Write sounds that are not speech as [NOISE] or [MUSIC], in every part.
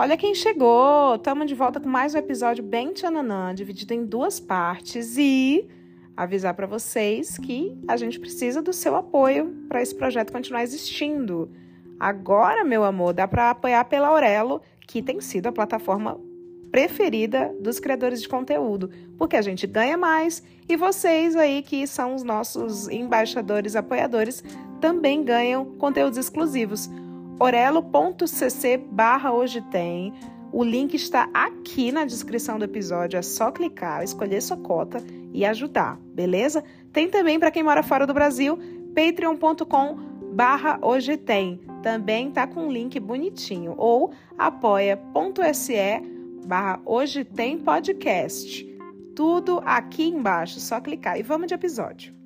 Olha quem chegou! Estamos de volta com mais um episódio bem tchananã, dividido em duas partes e avisar para vocês que a gente precisa do seu apoio para esse projeto continuar existindo. Agora, meu amor, dá para apoiar pela Aurelo, que tem sido a plataforma preferida dos criadores de conteúdo, porque a gente ganha mais e vocês aí que são os nossos embaixadores, apoiadores, também ganham conteúdos exclusivos. orelo.cc barra hoje tem. O link está aqui na descrição do episódio, é só clicar, escolher sua cota e ajudar, beleza? Tem também para quem mora fora do Brasil, patreon.com barra hoje tem. Também tá com um link bonitinho. Ou apoia.se barra hoje tem podcast. Tudo aqui embaixo, só clicar. E vamos de episódio.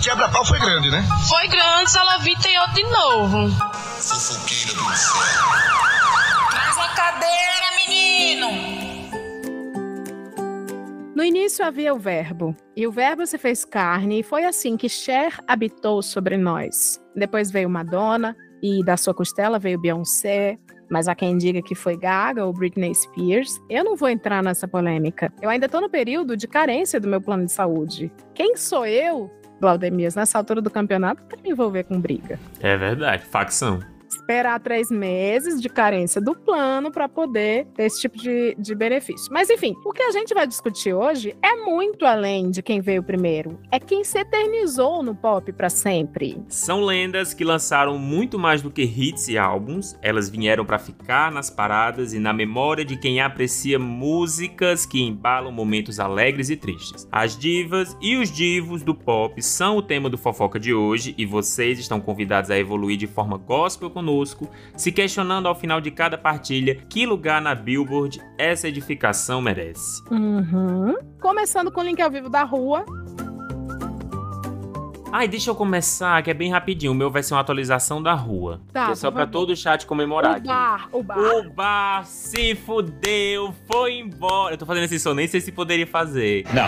Quebra-pau foi grande, né? Foi grande, Salavita e outro de novo. Fofoqueira do inferno. Traz a cadeira, menino! No início havia o Verbo, e o Verbo se fez carne, e foi assim que Cher habitou sobre nós. Depois veio Madonna, e da sua costela veio Beyoncé, mas há quem diga que foi Gaga ou Britney Spears. Eu não vou entrar nessa polêmica. Eu ainda estou no período de carência do meu plano de saúde. Quem sou eu, Glaudemias, nessa altura do campeonato, para me envolver com briga? É verdade, facção. Esperar três meses de carência do plano para poder ter esse tipo de, de benefício. Mas enfim, o que a gente vai discutir hoje é muito além de quem veio primeiro. É quem se eternizou no pop para sempre. São lendas que lançaram muito mais do que hits e álbuns. Elas vieram pra ficar nas paradas e na memória de quem aprecia músicas que embalam momentos alegres e tristes. As divas e os divos do pop são o tema do fofoca de hoje e vocês estão convidados a evoluir de forma gospel conosco, se questionando ao final de cada partilha que lugar na Billboard essa edificação merece. Uhum. Começando com o link ao vivo da rua. Ai, deixa eu começar, que é bem rapidinho. O meu vai ser uma atualização da rua. Tá, que é só pra favor. todo o chat comemorar O aqui. bar, o bar. O bar se fudeu, foi embora. Eu tô fazendo esse som, nem sei se poderia fazer. Não,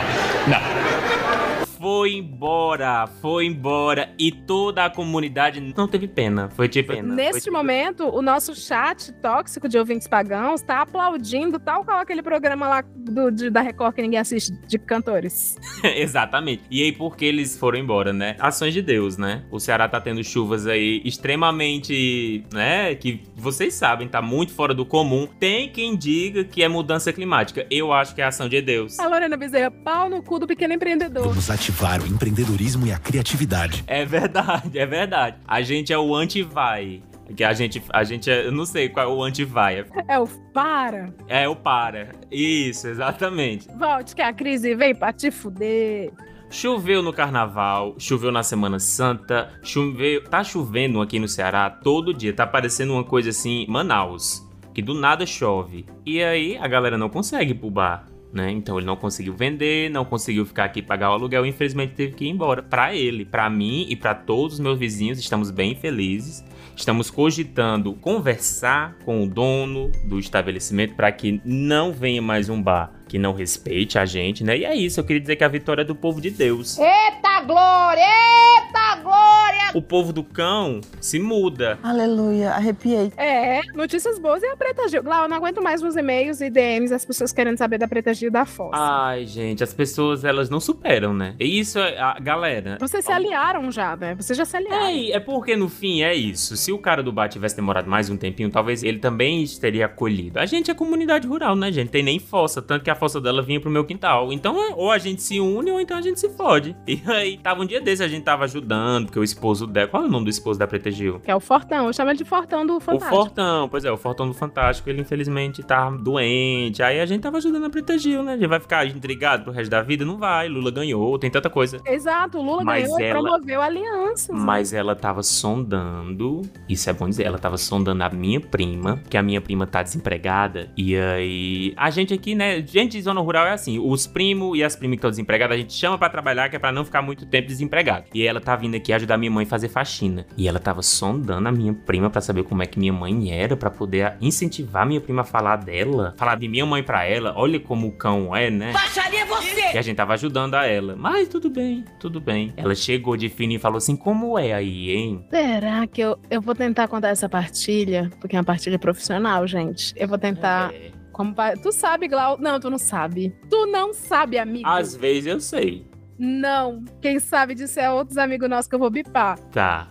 não. Foi embora, foi embora. E toda a comunidade não teve pena. Foi de pena. Foi Neste tipo- momento, o nosso chat tóxico de ouvintes pagãos está aplaudindo tal qual aquele programa lá do, de- da Record que ninguém assiste de cantores. [LAUGHS] Exatamente. E aí, por que eles foram embora, né? Ações de Deus, né? O Ceará tá tendo chuvas aí extremamente, né? Que vocês sabem, tá muito fora do comum. Tem quem diga que é mudança climática. Eu acho que é ação de Deus. A Lorena Bezerra, pau no cu do pequeno empreendedor. Vamos ativar o empreendedorismo e a criatividade. É verdade, é verdade. A gente é o anti-vai. Que a gente, a gente é, eu não sei qual é o anti-vai. É o para. É o para. Isso, exatamente. Volte que a crise vem pra te fuder. Choveu no carnaval, choveu na Semana Santa, choveu, tá chovendo aqui no Ceará todo dia, tá parecendo uma coisa assim, Manaus, que do nada chove. E aí a galera não consegue ir pro bar, né? Então ele não conseguiu vender, não conseguiu ficar aqui pagar o aluguel, infelizmente teve que ir embora. Pra ele, pra mim e pra todos os meus vizinhos, estamos bem felizes. Estamos cogitando conversar com o dono do estabelecimento para que não venha mais um bar que não respeite a gente, né? E é isso, eu queria dizer que a vitória é do povo de Deus. Eita glória! Eita glória! O povo do cão se muda. Aleluia, arrepiei. É, notícias boas e a Preta Gil. Lá, eu não aguento mais os e-mails e DMs, as pessoas querendo saber da Preta Gil da Fossa. Ai, gente, as pessoas elas não superam, né? E isso é a galera. Vocês se aliaram já, né? Vocês já se aliaram. É, é porque no fim é isso. Se o cara do bar tivesse demorado mais um tempinho, talvez ele também teria acolhido. A gente é comunidade rural, né, gente? Tem nem fossa, tanto que a fossa dela vinha pro meu quintal. Então, ou a gente se une ou então a gente se fode. E aí, tava um dia desse, a gente tava ajudando, porque o esposo dela. Qual é o nome do esposo da Preta Gil? Que é o Fortão. Eu chamo ele de Fortão do Fantástico. O Fortão, pois é, o Fortão do Fantástico, ele infelizmente tá doente. Aí a gente tava ajudando a Preta Gil, né? A gente vai ficar intrigado pro resto da vida? Não vai. Lula ganhou, tem tanta coisa. Exato, o Lula Mas ganhou e ela- promoveu alianças. Mas ela tava sondando, isso é bom dizer, ela tava sondando a minha prima, que a minha prima tá desempregada. E aí, a gente aqui, né, gente de zona rural é assim, os primos e as primas que estão desempregadas, a gente chama pra trabalhar, que é pra não ficar muito tempo desempregado. E ela tá vindo aqui ajudar minha mãe fazer faxina. E ela tava sondando a minha prima pra saber como é que minha mãe era, pra poder incentivar minha prima a falar dela, falar de minha mãe pra ela. Olha como o cão é, né? Baixaria você! E a gente tava ajudando a ela. Mas tudo bem, tudo bem. Ela chegou de fino e falou assim: como é aí, hein? Será que eu, eu vou tentar contar essa partilha? Porque é uma partilha profissional, gente. Eu vou tentar. É, Como pa- Tu sabe, Glau? Não, tu não sabe. Tu não sabe, amigo. às vezes eu sei. Não. Quem sabe disso é outros amigos nossos que eu vou bipar. Tá.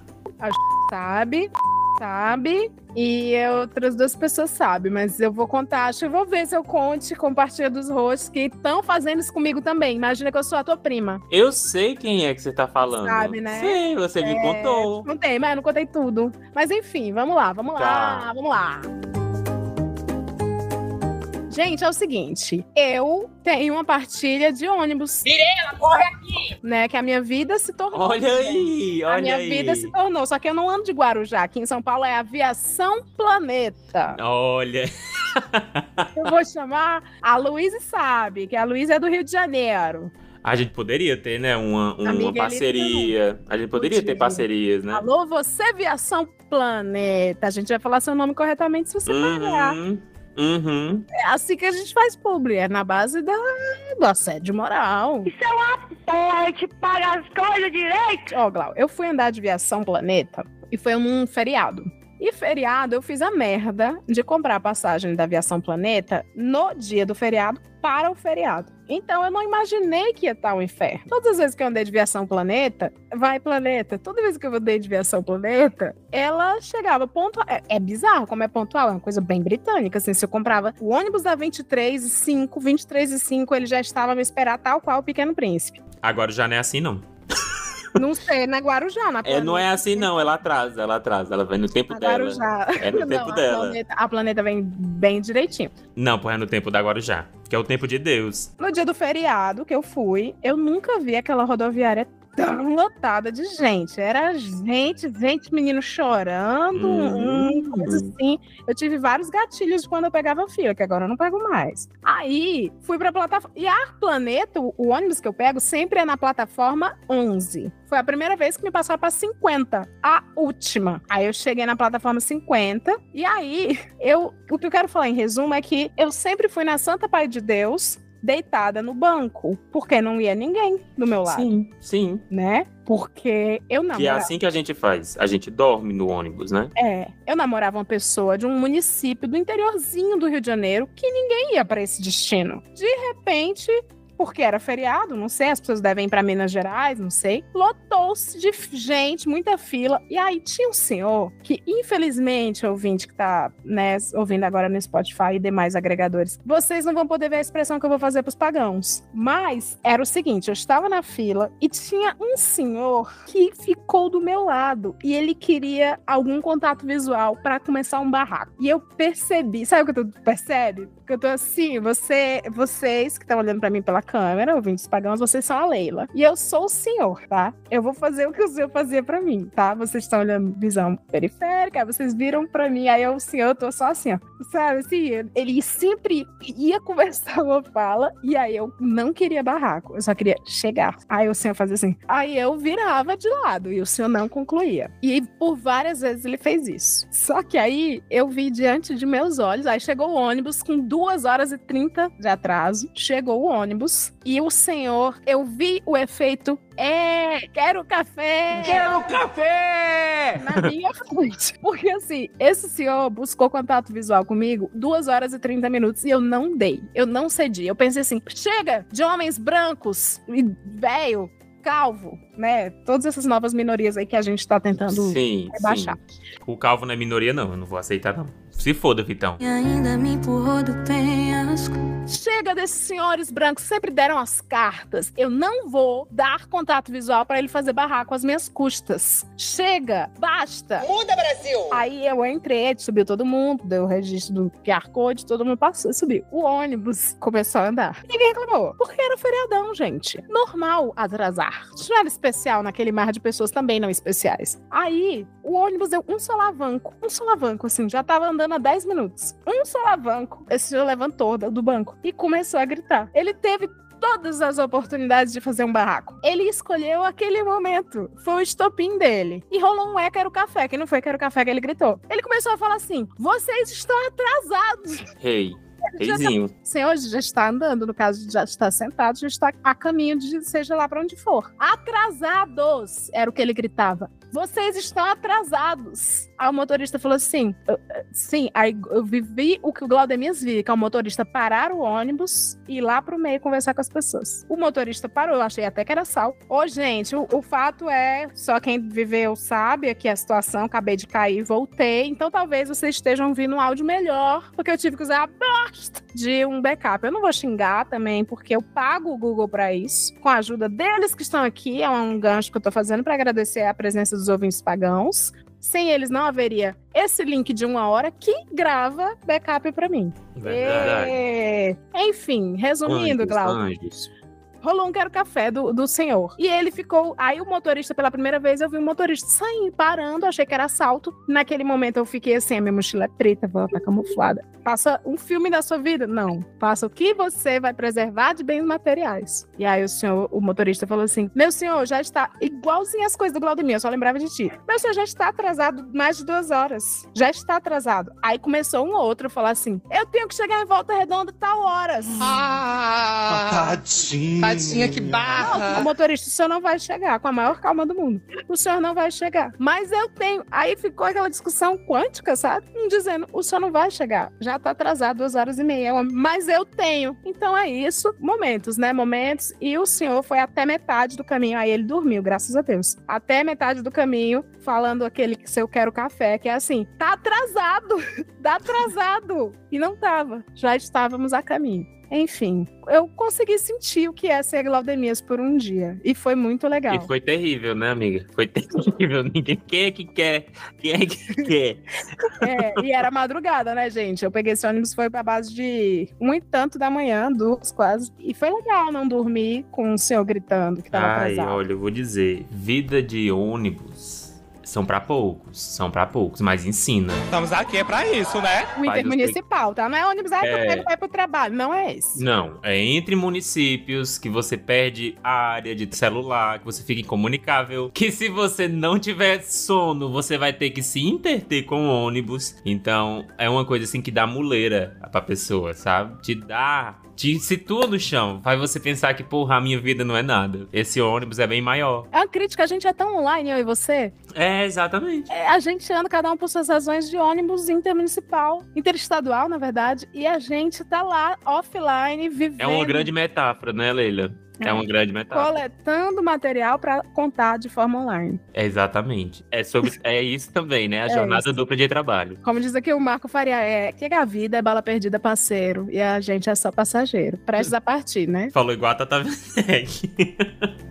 Sabe? Sabe? E outras duas pessoas sabem, mas eu vou contar. Acho que eu vou ver se eu conte com partilha dos rostos que estão fazendo isso comigo também. Imagina que eu sou a tua prima. Eu sei quem é que você tá falando. Sabe, né? Sei, você me É, contou. Contei, mas eu não contei tudo. Mas enfim, vamos lá, vamos lá, Tá. vamos lá. Gente, é o seguinte, eu tenho uma partilha de ônibus, Mirela, corre aqui! né? Que a minha vida se tornou. Olha aí, A olha minha aí. vida se tornou. Só que eu não ando de Guarujá. Aqui em São Paulo é Aviação Planeta. Olha. [LAUGHS] Eu vou chamar a Luísa sabe, que a Luísa é do Rio de Janeiro. A gente poderia ter, né, uma, uma Amiga, parceria. A gente poderia ter parcerias, né? Alô, você Aviação Planeta. A gente vai falar seu nome corretamente se você pagar. Uhum. É assim que a gente faz publi, é na base da, do assédio moral. Porra, te paga as coisas direito. Ó, Glau, eu fui andar de aviação planeta e foi num feriado. E feriado eu fiz a merda de comprar a passagem da aviação planeta no dia do feriado para o feriado. Então eu não imaginei que ia estar um inferno. Todas as vezes que eu andei de aviação planeta, vai planeta. Toda vez que eu andei de aviação planeta, ela chegava pontual. É, é bizarro como é pontual, é uma coisa bem britânica. Assim, se eu comprava o ônibus da 23 e 5, 23 e 5, ele já estava a me esperar tal qual o Pequeno Príncipe. Agora já não é assim, não. Não sei, na Guarujá, na É, não é assim, não. Ela atrasa, ela atrasa. Ela vai no tempo A dela. Guarujá. É no [LAUGHS] Não, tempo a dela. Planeta, a planeta vem bem direitinho. Não, pô, é no tempo da Guarujá. Que é o tempo de Deus. No dia do feriado que eu fui, eu nunca vi aquela rodoviária tão lotada de gente. Era gente, gente, menino chorando, Hum. hum, coisa assim. Eu tive vários gatilhos de quando eu pegava fila, que agora eu não pego mais. Aí, fui pra plataforma. E a Planeta, o, o ônibus que eu pego, sempre é na plataforma 11. Foi a primeira vez que me passaram pra 50. A última. Aí eu cheguei na plataforma 50. E aí, eu, o que eu quero falar em resumo é que eu sempre fui na Santa Pai de Deus, deitada no banco, porque não ia ninguém do meu lado, Sim, sim. né? Porque eu Que é namorava, assim que a gente faz. A gente dorme no ônibus, né? é, eu namorava uma pessoa de um município do interiorzinho do Rio de Janeiro que ninguém ia para esse destino. De repente, porque era feriado, não sei, as pessoas devem ir para Minas Gerais, não sei. Lotou-se de gente, muita fila. E aí tinha um senhor que, infelizmente, ouvinte que tá, né, ouvindo agora no Spotify e demais agregadores, vocês não vão poder ver a expressão que eu vou fazer pros pagãos. Mas era o seguinte, eu estava na fila e tinha um senhor que ficou do meu lado e ele queria algum contato visual para começar um barraco. E eu percebi, sabe o que tu percebe? Que eu tô assim, você, vocês que estão olhando para mim pela câmera, ouvintes pagãos, vocês são a Leila. E eu sou o senhor, tá? Eu vou fazer o que o senhor fazia para mim, tá? Vocês estão olhando visão periférica, vocês viram para mim, aí eu, o senhor, eu tô só assim, ó. Sabe assim, ele sempre ia conversar uma fala e aí eu não queria barraco, eu só queria chegar. Aí o senhor fazia assim, aí eu virava de lado e o senhor não concluía. E por várias vezes ele fez isso. Só que aí eu vi diante de meus olhos, aí chegou o ônibus com 2 horas e 30 de atraso, chegou o ônibus e o senhor, eu vi o efeito é, quero café! Quero café! Na minha [LAUGHS] frente. Porque assim, esse senhor buscou contato visual comigo 2 horas e 30 minutos e eu não dei. Eu não cedi. Eu pensei assim: chega de homens brancos e velho, calvo, né? Todas essas novas minorias aí que a gente tá tentando Sim, rebaixar. sim. O calvo não é minoria, não. Eu não vou aceitar, não. Se foda, Vitão. E ainda me empurrou do penhasco. Chega desses senhores brancos, sempre deram as cartas. Eu não vou dar contato visual pra ele fazer barraco às minhas custas. Chega, basta. Muda, Brasil! Aí eu entrei, subiu todo mundo, deu o registro do QR Code, todo mundo passou, subiu. O ônibus começou a andar. Ninguém reclamou, porque era feriadão, gente. Normal atrasar. Isso não era especial naquele mar de pessoas também não especiais. Aí, o ônibus deu um solavanco, um solavanco, assim, já tava andando há 10 minutos. Um solavanco. Esse senhor levantou do do banco e começou a gritar. Ele teve todas as oportunidades de fazer um barraco. Ele escolheu aquele momento. Foi o estopim dele. E rolou um é quero café, que não foi quero café que ele gritou. Ele começou a falar assim: vocês estão atrasados. Rei. [LAUGHS] Já tá- Reizinho. O senhor já está andando, no caso já está sentado, já está a caminho de seja lá para onde for. Atrasados! Era o que ele gritava. Vocês estão atrasados. Aí o motorista falou assim: "Eu- eu- sim, aí eu vivi o que o Glaudemias viu, que é o motorista parar o ônibus e ir lá pro meio conversar com as pessoas. O motorista parou, eu achei até que era sal. Ô, gente, o, o fato é, só quem viveu sabe aqui a situação, acabei de cair, voltei. Então talvez vocês estejam ouvindo um áudio melhor, porque eu tive que usar a bosta de um backup. Eu não vou xingar também, porque eu pago o Google para isso, com a ajuda deles que estão aqui, é um gancho que eu tô fazendo para agradecer a presença dos ouvintes pagãos. Sem eles não haveria esse link de uma hora que grava backup para mim. Verdade. É. Enfim, resumindo, Glauco, anjos. Rolou um quero café do, do senhor. E ele ficou. Aí o motorista, pela primeira vez, eu vi o motorista saindo, parando, achei que era assalto. Naquele momento eu fiquei assim: a minha mochila é preta, vou tá camuflada. Passa um filme da sua vida? Não. Passa o que você vai preservar de bens materiais. E aí o senhor, o motorista falou assim: Meu senhor, já está igualzinho as coisas do Glaudemir, eu só lembrava de ti. Meu senhor já está atrasado mais de duas horas. Já está atrasado. Aí começou um outro a falar assim: Eu tenho que chegar em volta redonda tal horas. Ah, Tadinho. Tadinha, que Não, o barra. motorista, o senhor não vai chegar, com a maior calma do mundo. O senhor não vai chegar. Mas eu tenho. Aí ficou aquela discussão quântica, sabe? Um dizendo, o senhor não vai chegar. Já tá atrasado duas horas e meia. Mas eu tenho. Então é isso. Momentos, né? Momentos. E o senhor foi até metade do caminho. Aí ele dormiu, graças a Deus. Até metade do caminho, falando aquele que se eu quero café, que é assim, tá atrasado. [LAUGHS] tá atrasado. E não tava. Já estávamos a caminho. Enfim, eu consegui sentir o que é ser Glaudemias por um dia. E foi muito legal. E foi terrível, né, amiga? Foi [LAUGHS] terrível. Ninguém quem é que quer. Quem é que quer? É, e era madrugada, né, gente? Eu peguei esse ônibus, foi pra base de um e tanto da manhã, duas quase. E foi legal não dormir com o senhor gritando que tava Ai, atrasado. olha, eu vou dizer, vida de ônibus são pra poucos, são pra poucos, mas ensina. Estamos aqui é pra isso, né? O intermunicipal, tá? Não é ônibus, ah, que eu É. ir pro trabalho. Não é esse. Não, é entre municípios que você perde a área de celular, que você fica incomunicável, que se você não tiver sono, você vai ter que se interter com o ônibus. Então, é uma coisa assim que dá muleira pra pessoa, sabe? Te dá, te situa no chão, faz você pensar que, porra, a minha vida não é nada. Esse ônibus é bem maior. É uma crítica, a gente é tão online, eu e você. É, exatamente. É, a gente anda cada um por suas razões de ônibus intermunicipal, interestadual, na verdade, e a gente tá lá offline, vivendo. É uma grande metáfora, né, Leila? É, É. uma grande metáfora. coletando material pra contar de forma online. É exatamente. É sobre é isso também, né? A [LAUGHS] É jornada isso. dupla de trabalho. Como diz aqui o Marco Faria, é que a vida é bala perdida, parceiro, e a gente é só passageiro. Prestes a partir, né? Falou igual a Tata Werneck. [LAUGHS]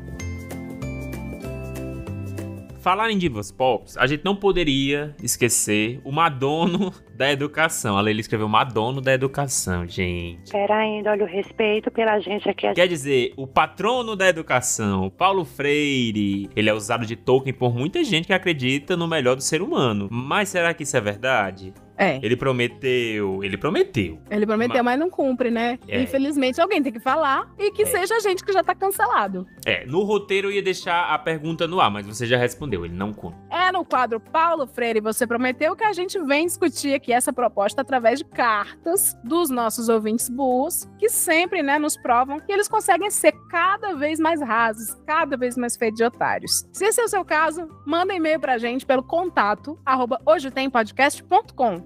Falar em divas pop, a gente não poderia esquecer o Madono [LAUGHS] da educação. A Leila escreveu Madono da educação, gente. Pera ainda, olha o respeito pela gente aqui. Quer dizer, o patrono da educação, Paulo Freire, ele é usado de Tolkien por muita gente que acredita no melhor do ser humano. Mas será que isso é verdade? É. Ele prometeu, ele prometeu. Ele prometeu, mas não cumpre, né? É. Infelizmente, alguém tem que falar e que É. seja a gente que já tá cancelado. É, no roteiro eu ia deixar a pergunta no ar, mas você já respondeu, ele não conta. É no quadro Paulo Freire, você prometeu que a gente vem discutir aqui essa proposta através de cartas dos nossos ouvintes burros, que sempre, né, nos provam que eles conseguem ser cada vez mais rasos, cada vez mais feitos de otários. Se esse é o seu caso, manda e-mail pra gente pelo contato arroba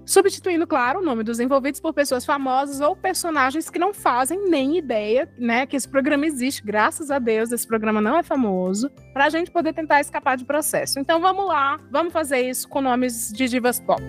substituindo, claro, o nome dos envolvidos por pessoas famosas ou personagens que não fazem nem ideia, né, que esse programa existe, graças a Deus, esse programa não é famoso, pra gente poder tentar escapar de processo. Então vamos lá, vamos fazer isso com nomes de divas pop.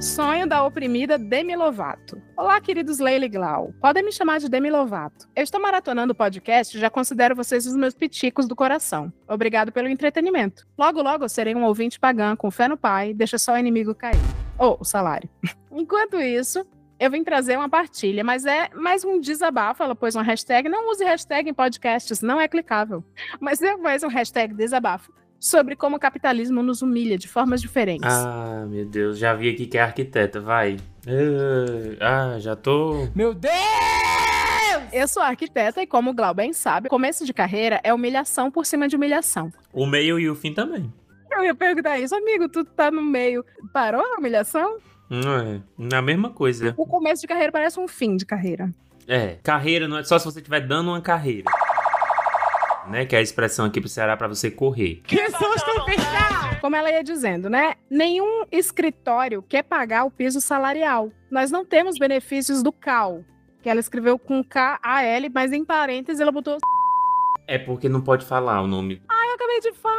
Sonho da oprimida Demi Lovato. Olá, queridos Leila e Glau. Podem me chamar de Demi Lovato. Eu estou maratonando o podcast e já considero vocês os meus piticos do coração. Obrigado pelo entretenimento. Logo, logo eu serei um ouvinte pagã com fé no pai, deixa só o inimigo cair. Ou o salário. [LAUGHS] Enquanto isso, eu vim trazer uma partilha, mas é mais um desabafo. Ela pôs uma hashtag. Não use hashtag em podcasts, não é clicável. Mas é mais um hashtag desabafo sobre como o capitalismo nos humilha de formas diferentes. Ah, meu Deus, já vi aqui que é arquiteta, vai. Ah, já tô. Meu Deus! Eu sou arquiteta e, como o Glau bem sabe, começo de carreira é humilhação por cima de humilhação. O meio e o fim também. Eu ia perguntar isso, amigo, tu tá no meio. Parou a humilhação? Não é. Na mesma coisa. O começo de carreira parece um fim de carreira. É. Carreira não é só se você estiver dando uma carreira. Né? Que é a expressão aqui pro Ceará pra você correr. Que susto! Como ela ia dizendo, né? Nenhum escritório quer pagar o piso salarial. Nós não temos benefícios do CAL. Que ela escreveu com K-A-L, mas em parênteses ela botou. É porque não pode falar o nome. Ai, eu acabei de falar.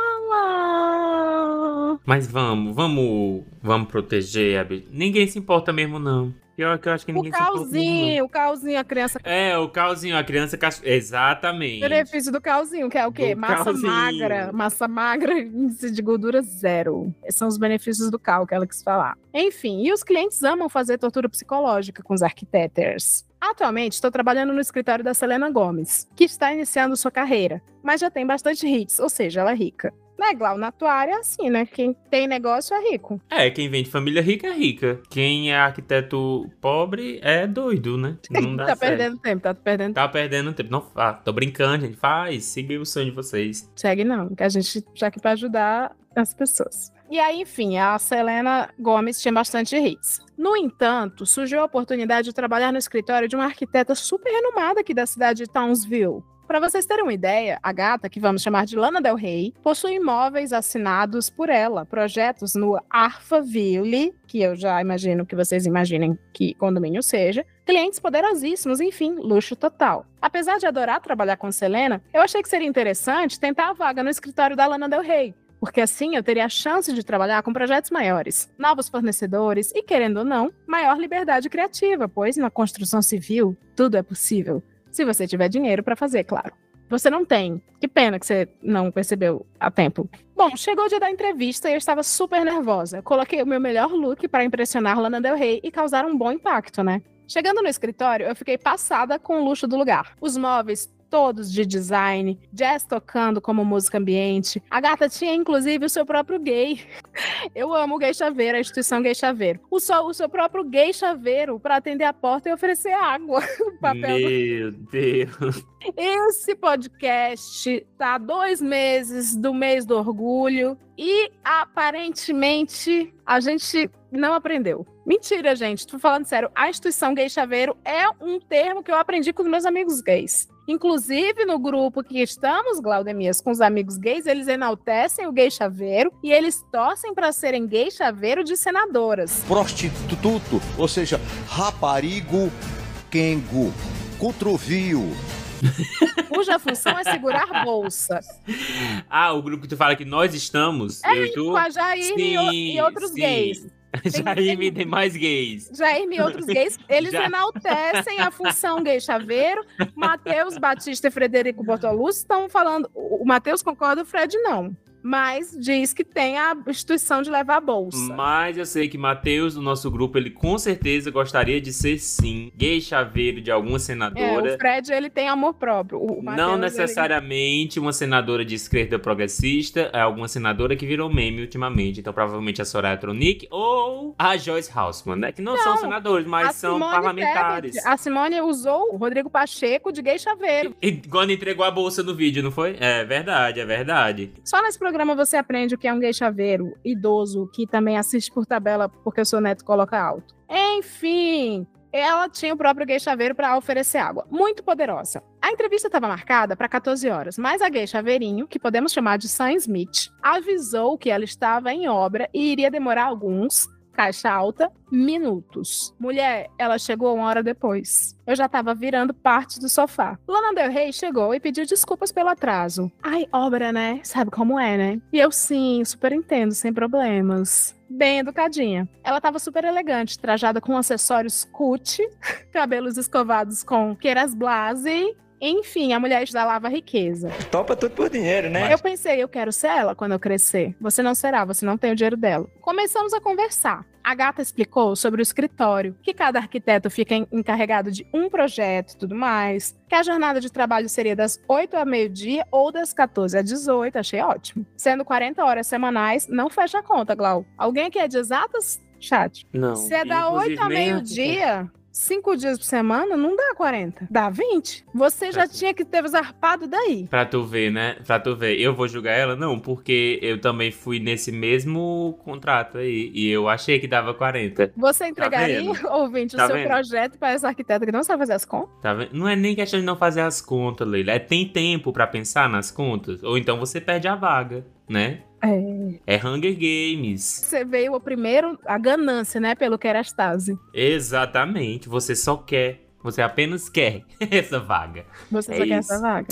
Mas vamos, vamos, vamos proteger a Ninguém se importa mesmo, não. Pior que eu acho que O ninguém se importa. mesmo, calzinho, o calzinho, a criança. É, o calzinho, a criança. Exatamente. Benefício do calzinho, que é o quê? Do massa calzinho. magra. Massa magra, [LAUGHS] índice de gordura zero. Esses são os benefícios do cal que ela quis falar. Enfim, e os clientes amam fazer tortura psicológica com os arquitetos. Atualmente, estou trabalhando no escritório da Selena Gomes, que está iniciando sua carreira, mas já tem bastante hits, ou seja, ela é rica. Né, Glau? Na tua área é assim, né? Quem tem negócio é rico. É, quem vem de família rica é rica. Quem é arquiteto pobre é doido, né? [LAUGHS] Não dá tá certo. perdendo tempo, tá perdendo Tá perdendo tempo. Não, ah, tô brincando, gente. Faz, siga o sonho de vocês. Segue não, que a gente já aqui pra ajudar as pessoas. E aí, enfim, a Selena Gomes tinha bastante hits. No entanto, surgiu a oportunidade de trabalhar no escritório de uma arquiteta super renomada aqui da cidade de Townsville. Para vocês terem uma ideia, a gata, que vamos chamar de Lana Del Rey, possui imóveis assinados por ela, projetos no Arfaville, que eu já imagino que vocês imaginem que condomínio seja, clientes poderosíssimos, enfim, luxo total. Apesar de adorar trabalhar com Selena, eu achei que seria interessante tentar a vaga no escritório da Lana Del Rey, porque assim eu teria a chance de trabalhar com projetos maiores, novos fornecedores e, querendo ou não, maior liberdade criativa, pois na construção civil tudo é possível, se você tiver dinheiro para fazer, claro. Você não tem. Que pena que você não percebeu a tempo. Bom, chegou o dia da entrevista e eu estava super nervosa. Coloquei o meu melhor look para impressionar Lana Del Rey e causar um bom impacto, né? Chegando no escritório, eu fiquei passada com o luxo do lugar. Os móveis todos de design, jazz tocando como música ambiente. A gata tinha inclusive o seu próprio gay. [LAUGHS] Eu amo o Gay Chaveiro, a instituição Gay Chaveiro. O seu, o seu próprio gay chaveiro para atender a porta e oferecer água. [LAUGHS] O papel do Meu Deus. esse podcast tá há dois meses do mês do orgulho e aparentemente a gente não aprendeu. Mentira, gente. Tô falando sério. A instituição gay chaveiro é um termo que eu aprendi com os meus amigos gays. Inclusive, no grupo que estamos, Glaudemias, com os amigos gays, eles enaltecem o gay chaveiro e eles torcem para serem gay chaveiro de senadoras. Prostituto, ou seja, raparigo, quengo, controvio. Cuja função é segurar bolsa. Ah, o grupo que tu fala que nós estamos. eu e tu. Com a Jair e o- e, Sim, outros sim. gays. [LAUGHS] Jair me tem mais gays. Jair e outros gays, [LAUGHS] eles Já. enaltecem a função gay chaveiro. Matheus Batista e Frederico Bortolucci estão falando. O o Matheus concorda, o Fred não. Mas diz que tem a instituição de levar a bolsa. Mas eu sei que Matheus, do nosso grupo, ele com certeza gostaria de ser sim gay chaveiro de alguma É, senadora. o Fred ele tem amor próprio. O Matheus, Não ele- necessariamente uma senadora de esquerda progressista, é alguma senadora que virou meme ultimamente. Então, provavelmente a Soraya Tronic ou a Joyce Hausman, né? Que não, são Não, senadores, mas são Simone parlamentares. Tebet, a Simone usou o Rodrigo Pacheco de gay chaveiro. E quando entregou a bolsa no vídeo, não foi? É verdade, é verdade. Só nesse programa você aprende o que é um gay chaveiro idoso que também assiste por tabela porque o seu neto coloca alto. Enfim, ela tinha o próprio gay chaveiro para oferecer água. Muito poderosa. A entrevista estava marcada para 14 horas, mas a gay chaveirinho, que podemos chamar de Sam Smith, avisou que ela estava em obra e iria demorar alguns, caixa alta, minutos. Mulher, ela chegou uma hora depois. Eu já tava virando parte do sofá. Lana Del Rey chegou e pediu desculpas pelo atraso. Ai, obra, né? Sabe como é, né? E eu sim, super entendo, sem problemas. Bem educadinha. Ela tava super elegante, trajada com acessórios cut, [LAUGHS] cabelos escovados com queiras blase. Enfim, a mulher exalava riqueza. Topa tudo por dinheiro, né? Eu pensei, eu quero ser ela quando eu crescer. Você não será, você não tem o dinheiro dela. Começamos a conversar. A gata explicou sobre o escritório, que cada arquiteto fica en- encarregado de um projeto e tudo mais, que a jornada de trabalho seria das 8 a meio-dia ou das 14 às 18, achei ótimo. Sendo 40 horas semanais, não fecha a conta, Glau. Alguém aqui é de exatas? Chat. Não. Se é da inclusive, 8 a meio-dia, cinco dias por semana não dá 40, dá 20. Você já tinha que ter zarpado daí. Pra tu ver, né? Pra tu ver. Eu vou julgar ela? Não, porque eu também fui nesse mesmo contrato aí. E eu achei que dava 40. Você entregaria, vendo? [LAUGHS] ouvinte, Tá o seu vendo? projeto para essa arquiteta que não sabe fazer as contas? Tá vendo? Não é nem questão de não fazer as contas, Leila. É tem tempo pra pensar nas contas. Ou então você perde a vaga, né? É. É Hunger Games. Você veio o primeiro, a ganância, né, pelo Kerastase. Exatamente. Você só quer. Você apenas quer [LAUGHS] essa vaga. Você É só quer isso. essa vaga.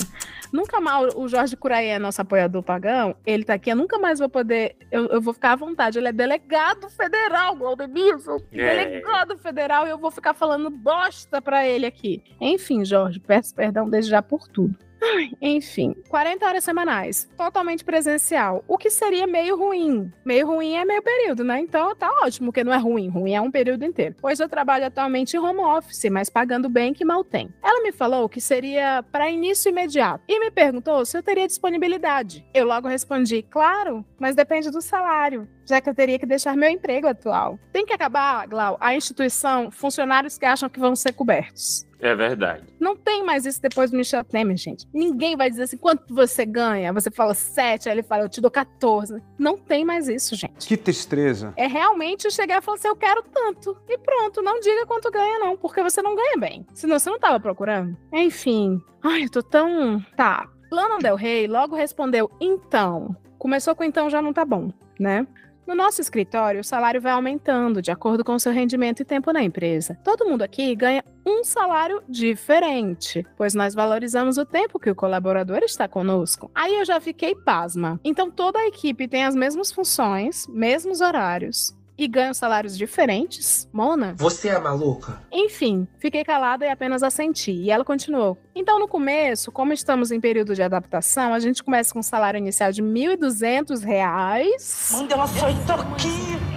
Nunca mais, o Jorge Curaí é nosso apoiador pagão, ele tá aqui, eu nunca mais vou poder, eu, eu vou ficar à vontade, ele é delegado federal, Claudemilson, É. delegado federal, e eu vou ficar falando bosta pra ele aqui. Enfim, Jorge, peço perdão desde já por tudo. Enfim, 40 horas semanais, totalmente presencial, o que seria meio ruim. Meio ruim é meio período, né? Então tá ótimo, porque não é ruim, ruim é um período inteiro. Pois eu trabalho atualmente em home office, mas pagando bem que mal tem. Ela me falou que seria para início imediato e me perguntou se eu teria disponibilidade. Eu logo respondi, claro, mas depende do salário. Já que eu teria que deixar meu emprego atual. Tem que acabar, Glau, a instituição, funcionários que acham que vão ser cobertos. É verdade. Não tem mais isso depois do Michel Temer, gente. Ninguém vai dizer assim, quanto você ganha? Você fala 7, aí ele fala, eu te dou 14. Não tem mais isso, gente. Que tristeza. É realmente chegar e falar assim, eu quero tanto. E pronto, não diga quanto ganha não, porque você não ganha bem. Senão você não tava procurando. Enfim. Ai, eu tô tão... Tá. Lana Del Rey logo respondeu, então. Começou com então já não tá bom, né? No nosso escritório, o salário vai aumentando de acordo com o seu rendimento e tempo na empresa. Todo mundo aqui ganha um salário diferente, pois nós valorizamos o tempo que o colaborador está conosco. Aí eu já fiquei pasma. Então toda a equipe tem as mesmas funções, mesmos horários. E ganham salários diferentes? Mona? Você é maluca? Enfim, fiquei calada e apenas assenti. E ela continuou. Então, no começo, como estamos em período de adaptação, a gente começa com um salário inicial de 1.200 reais. Manda ela sair daqui.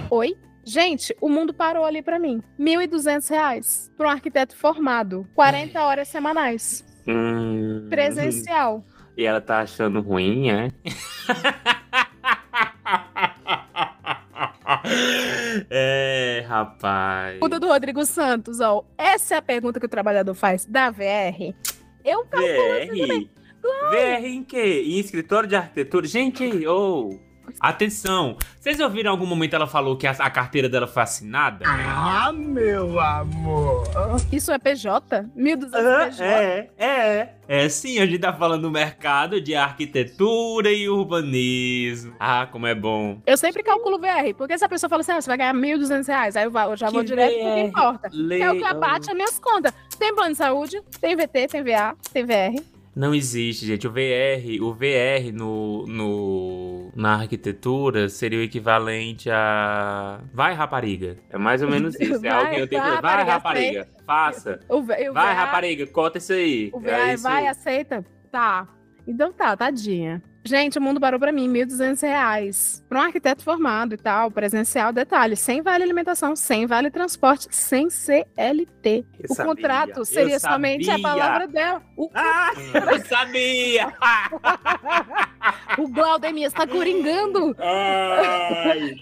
Oi? Gente, o mundo parou ali pra mim. 1.200 reais para um arquiteto formado. 40 horas semanais. Hum. Presencial. E ela tá achando ruim, é? [LAUGHS] é, rapaz. Muda do Rodrigo Santos, ó. Essa é a pergunta que o trabalhador faz da VR. Eu calculo assim também. VR? VR em quê? Em escritório de arquitetura? Gente, ô. Atenção! Vocês ouviram em algum momento ela falou que a, a carteira dela foi assinada? Ah, meu amor. Isso é PJ? 1.200 Aham, PJ? é, é. É sim, a gente tá falando do mercado de arquitetura e urbanismo. Ah, como é bom. Eu sempre calculo VR, porque se a pessoa fala assim, ah, você vai ganhar 1.200 reais, aí eu, eu já Que vou direto pro que VR? importa. Que é o que abate as minhas contas. Tem plano de saúde, tem VT, tem VA, tem VR. Não existe, gente. O VR, o VR no, no na arquitetura seria o equivalente a vai rapariga. É mais ou menos isso. É [LAUGHS] Vai, alguém eu tenho que vai rapariga, rapariga, faça. O, o Vai VA rapariga, conta isso aí. O VA é vai, aceita? Tá. Então tá, tadinha. Gente, o mundo parou pra mim, 1.200 reais. Pra um arquiteto formado e tal, presencial, detalhe, sem vale alimentação, sem vale transporte, sem CLT. Eu o sabia, contrato seria somente a palavra dela. O, Ah, eu sabia! [LAUGHS] o Glaudemias tá coringando. Ai.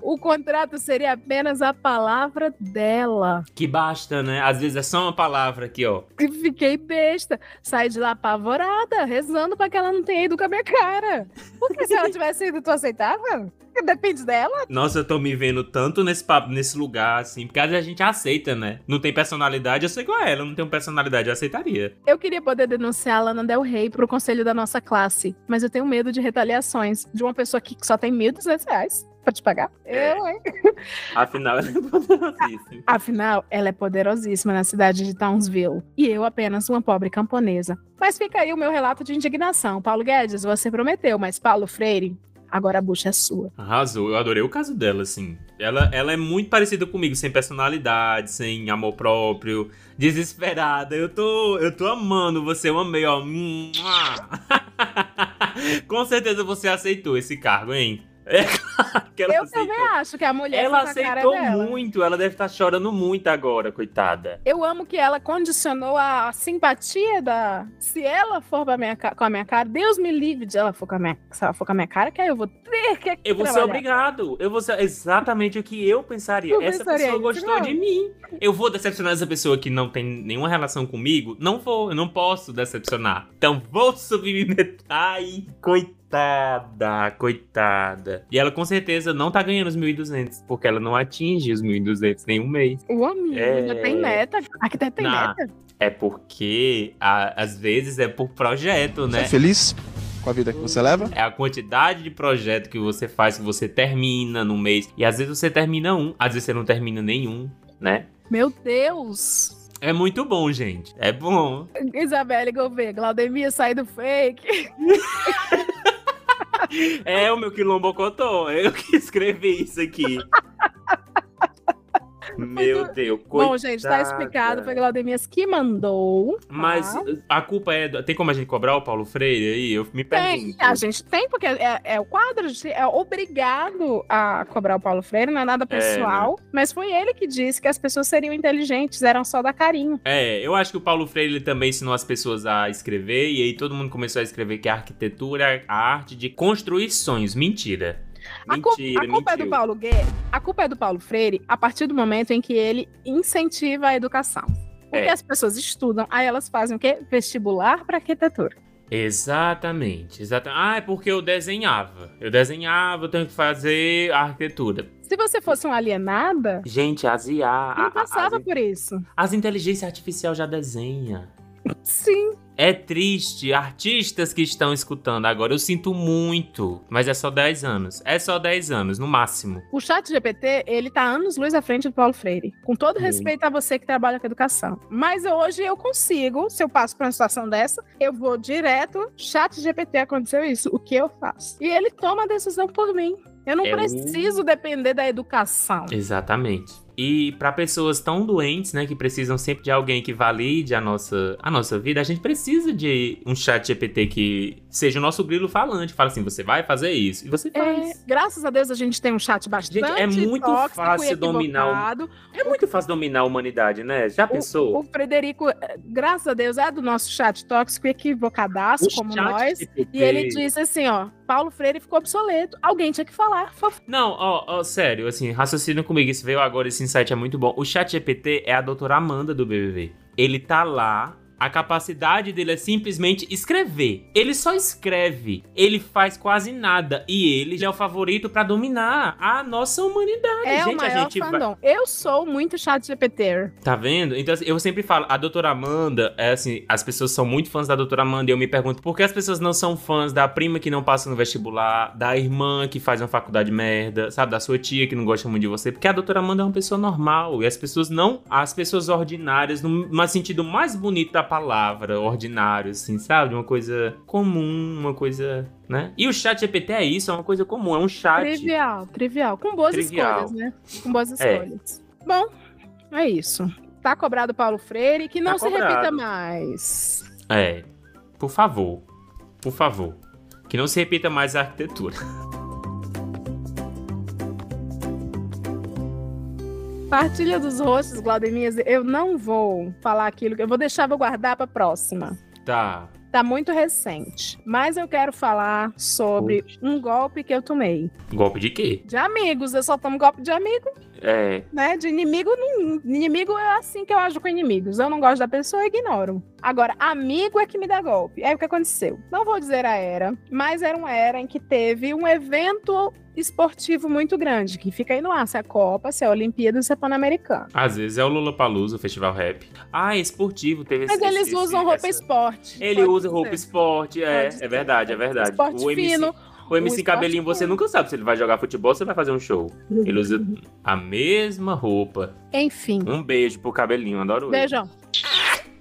O contrato seria apenas a palavra dela. que basta, né? Às vezes é só uma palavra aqui, ó. Fiquei besta. Saí de lá apavorada, rezando pra que ela não tenha ido com a minha cara. Porque se ela tivesse ido, tu aceitava? Depende dela. Nossa, eu tô me vendo tanto nesse papo, nesse lugar, assim, porque às vezes a gente aceita, né? Não tem personalidade, eu sei qual é ela, não tem personalidade, eu aceitaria. Eu queria poder denunciar a Lana Del Rey pro conselho da nossa classe, mas eu tenho medo de retaliações de uma pessoa que só tem 1.200 reais pra te pagar. É. Eu, hein? [LAUGHS] Afinal, ela é poderosíssima. Afinal, ela é poderosíssima na cidade de Townsville. E eu apenas uma pobre camponesa. Mas fica aí o meu relato de indignação. Paulo Guedes, você prometeu, mas Paulo Freire, agora a bucha é sua. Arrasou, eu adorei o caso dela, assim. Ela, ela é muito parecida comigo, sem personalidade, sem amor próprio, desesperada. Eu tô, eu tô amando você, eu amei, ó. [LAUGHS] Com certeza você aceitou esse cargo, hein? É [LAUGHS] que ela Eu aceitou. também acho que a mulher Ela aceitou muito, ela deve estar chorando muito agora, coitada. Eu amo que ela condicionou a simpatia da. Se ela for pra minha com a minha cara, Deus me livre de ela for com a minha, se ela for com a minha cara, que aí eu vou ter que. Eu vou ser obrigado. Eu vou ser exatamente o que eu pensaria. Tu essa pensaria pessoa gostou não? de mim. Eu vou decepcionar essa pessoa que não tem nenhuma relação comigo? Não vou, eu não posso decepcionar. Então vou submeter. Ai, coitada, coitada. E ela com certeza não tá ganhando os 1.200, porque ela não atinge os 1.200 nenhum mês. O amigo É. já tem meta. Aqui tem tem Não. meta. É porque, a- às vezes, é por projeto, né? Você é feliz com a vida que você leva? É a quantidade de projeto que você faz, que você termina no mês. E às vezes você termina um, às vezes você não termina nenhum, né? Meu Deus! É muito bom, gente. É bom. Isabelle Gouveia, Glaudemir, sai do fake. [LAUGHS] É o meu quilombocotó. Eu que escrevi isso aqui. [LAUGHS] Meu Deus, coitada. Bom, gente, tá explicado. Foi Glaudemias que mandou. tá? Mas a culpa é. do- Tem como a gente cobrar o Paulo Freire aí? Eu me Tem, pergunto. a gente tem, porque é, é o quadro, a gente é obrigado a cobrar o Paulo Freire, não é nada pessoal. Mas foi ele que disse que as pessoas seriam inteligentes, eram só dar carinho. É, eu acho que o Paulo Freire também ensinou as pessoas a escrever, e aí todo mundo começou a escrever que a arquitetura é a arte de construir sonhos. Mentira. A, cu- a culpa é do mentiu. Paulo Guedes, a culpa é do Paulo Freire a partir do momento em que ele incentiva a educação. Porque É. as pessoas estudam, aí elas fazem o quê? Vestibular para arquitetura. Exatamente, exatamente. Ah, é porque eu desenhava. Eu desenhava, eu tenho que fazer arquitetura. Se você fosse uma alienada, Gente, as IA, não passava as, por isso. as inteligências artificiais já desenha. Sim. É triste, artistas que estão escutando agora, eu sinto muito, mas é só 10 anos. É só 10 anos, no máximo. O chat GPT, ele tá anos luz à frente do Paulo Freire. Com todo Sim. respeito a você que trabalha com educação. Mas hoje eu consigo, se eu passo por uma situação dessa, eu vou direto, chat GPT aconteceu isso, o que eu faço? E ele toma a decisão por mim. Eu não É o- preciso depender da educação. Exatamente. E para pessoas tão doentes, né, que precisam sempre de alguém que valide a nossa, a nossa vida, a gente precisa de um chat GPT que seja o nosso grilo falante. Fala assim, você vai fazer isso. E você faz. É, graças a Deus a gente tem um chat bastante Gente, é muito fácil dominar o-. É muito fácil dominar a humanidade, né? Já pensou? O Frederico, eh, graças a Deus, é do nosso chat tóxico e equivocadaço, O como nós. GPT. E ele disse assim, ó, Paulo Freire ficou obsoleto. Alguém tinha que falar. Não, ó, ó, sério, assim, raciocina comigo, isso veio agora, esse insight é muito bom. O chat GPT é a doutora Amanda do BBB. Ele tá lá, a capacidade dele é simplesmente escrever. Ele só escreve, ele faz quase nada, e ele já é o favorito pra dominar a nossa humanidade. É o Gente, a maior gente vai... fandom. Eu sou muito chat GPT. Tá vendo? Então, assim, eu sempre falo, a doutora Amanda, é assim, as pessoas são muito fãs da doutora Amanda e eu me pergunto por que as pessoas não são fãs da prima que não passa no vestibular, da irmã que faz uma faculdade merda, sabe? Da sua tia que não gosta muito de você, porque a doutora Amanda é uma pessoa normal e as pessoas não, as pessoas ordinárias, no no sentido mais bonito da palavra, ordinário, assim, sabe? Uma coisa comum, uma coisa, né? E o chat GPT é isso, é uma coisa comum, é um chat. Trivial, trivial. Com boas Trivial. escolhas, né? Com boas É. escolhas. Bom, é isso. Tá cobrado Paulo Freire, que não Tá se repita cobrado. mais. É, por favor, por favor, que não se repita mais a arquitetura. [LAUGHS] Partilha dos rostos, Glaudemias. Eu não vou falar aquilo, que eu vou deixar, vou guardar pra próxima. Tá. Tá muito recente. Mas eu quero falar sobre um golpe que eu tomei. Golpe de quê? De amigos, eu só tomo golpe de amigo, É. né? De inimigo, inimigo é assim que eu ajo com inimigos. Eu não gosto da pessoa, eu ignoro. Agora, amigo é que me dá golpe. Aí o que aconteceu? Não vou dizer a era, mas era uma era em que teve um evento esportivo muito grande, que fica aí no ar, se é a Copa, se é a Olimpíada, se é Pan-Americano. Às vezes é o Lollapalooza, o festival rap. Ah, é esportivo, teve Mas esse- eles esse- usam roupa essa- esporte. Ele usa dizer. roupa esporte, é, é verdade, é verdade. Esporte o MC, fino. O MC o Cabelinho, você nunca sabe se ele vai jogar futebol ou se ele vai fazer um show. Ele usa [LAUGHS] a mesma roupa. Enfim. Um beijo pro Cabelinho, adoro ele. Beijão.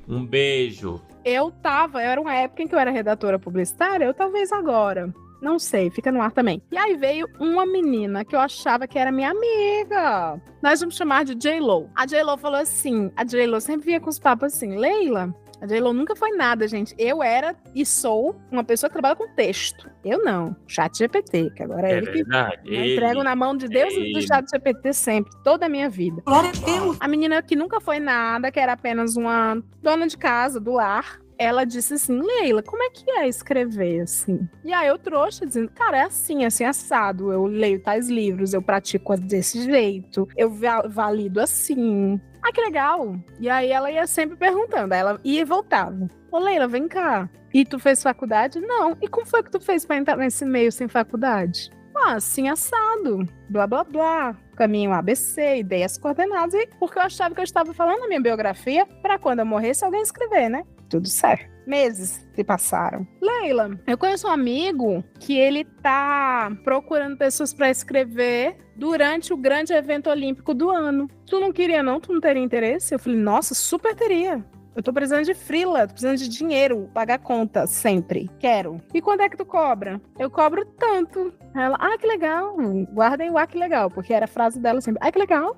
Um beijo. Eu tava, era uma época em que eu era redatora publicitária, eu talvez agora. Não sei, fica no ar também. E aí veio uma menina que eu achava que era minha amiga. Nós vamos chamar de J-Lo. A J-Lo falou assim: a J-Lo sempre vinha com os papos assim, Leila, A J-Lo nunca foi nada, gente. Eu era e sou uma pessoa que trabalha com texto. Eu não. Chat GPT, que agora é, É ele que verdade. eu entrego na mão de Deus e do chat GPT sempre, toda a minha vida. Glória a Deus. A menina que nunca foi nada, que era apenas uma dona de casa, do lar, ela disse assim, Leila, como é que é escrever assim? E aí eu trouxe dizendo, cara, é assim, assim, assado. Eu leio tais livros, eu pratico desse jeito, eu va- valido assim. Ah, que legal. E aí ela ia sempre perguntando, ela ia e voltava. Ô, Leila, vem cá. E tu fez faculdade? Não. E como foi que tu fez pra entrar nesse meio sem faculdade? Ah, assim, assado. Blá, blá, blá. Caminho ABC, ideias coordenadas. E porque eu achava que eu estava falando na minha biografia pra quando eu morresse alguém escrever, né? Tudo certo. Meses se passaram. Leila, eu conheço um amigo que ele tá procurando pessoas pra escrever durante o grande evento olímpico do ano. Tu não queria, não? Tu não teria interesse? Eu falei, nossa, super teria. Eu tô precisando de frila, tô precisando de dinheiro, pagar conta sempre. Quero. E quando é que tu cobra? Eu cobro tanto. Ela, ah, que legal. Guardem o ah, que legal, porque era a frase dela sempre. Ah, que legal.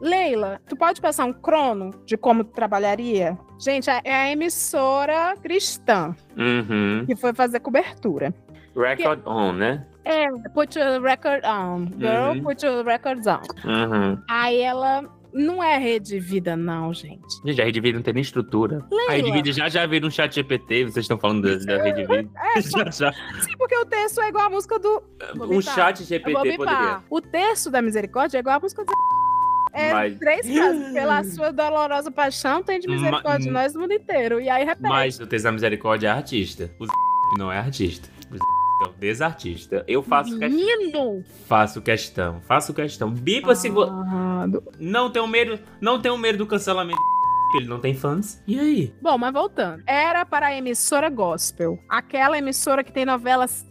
Leila, tu pode passar um crono de como tu trabalharia? Gente, é a emissora cristã Uhum. que foi fazer cobertura. Record on, né? É, put your record on. Girl, Uhum. put your records on. Uhum. Aí ela não é rede vida, não, gente. Gente, a Rede Vida não tem nem estrutura. Leila. A Rede Vida já já veio um chat GPT, vocês estão falando da, da Rede Vida. É, [LAUGHS] Já, já. sim, porque o texto é igual a música do. Um chat GPT poderia. O texto da misericórdia é igual a música do. É Mas- três [GASPS] frases. Pela sua dolorosa paixão, tem de misericórdia de nós no mundo inteiro. E aí repete. Mas o Texto da Misericórdia é artista. O [LAUGHS] não é artista. O um desartista. Eu faço. Menino! faço questão. Faço questão. Bipa se vo... Ah, do- Não tenho medo. Não tenho medo do cancelamento. Ele não tem fãs. E aí? Bom, mas voltando. Era para a emissora gospel. Aquela emissora que tem novelas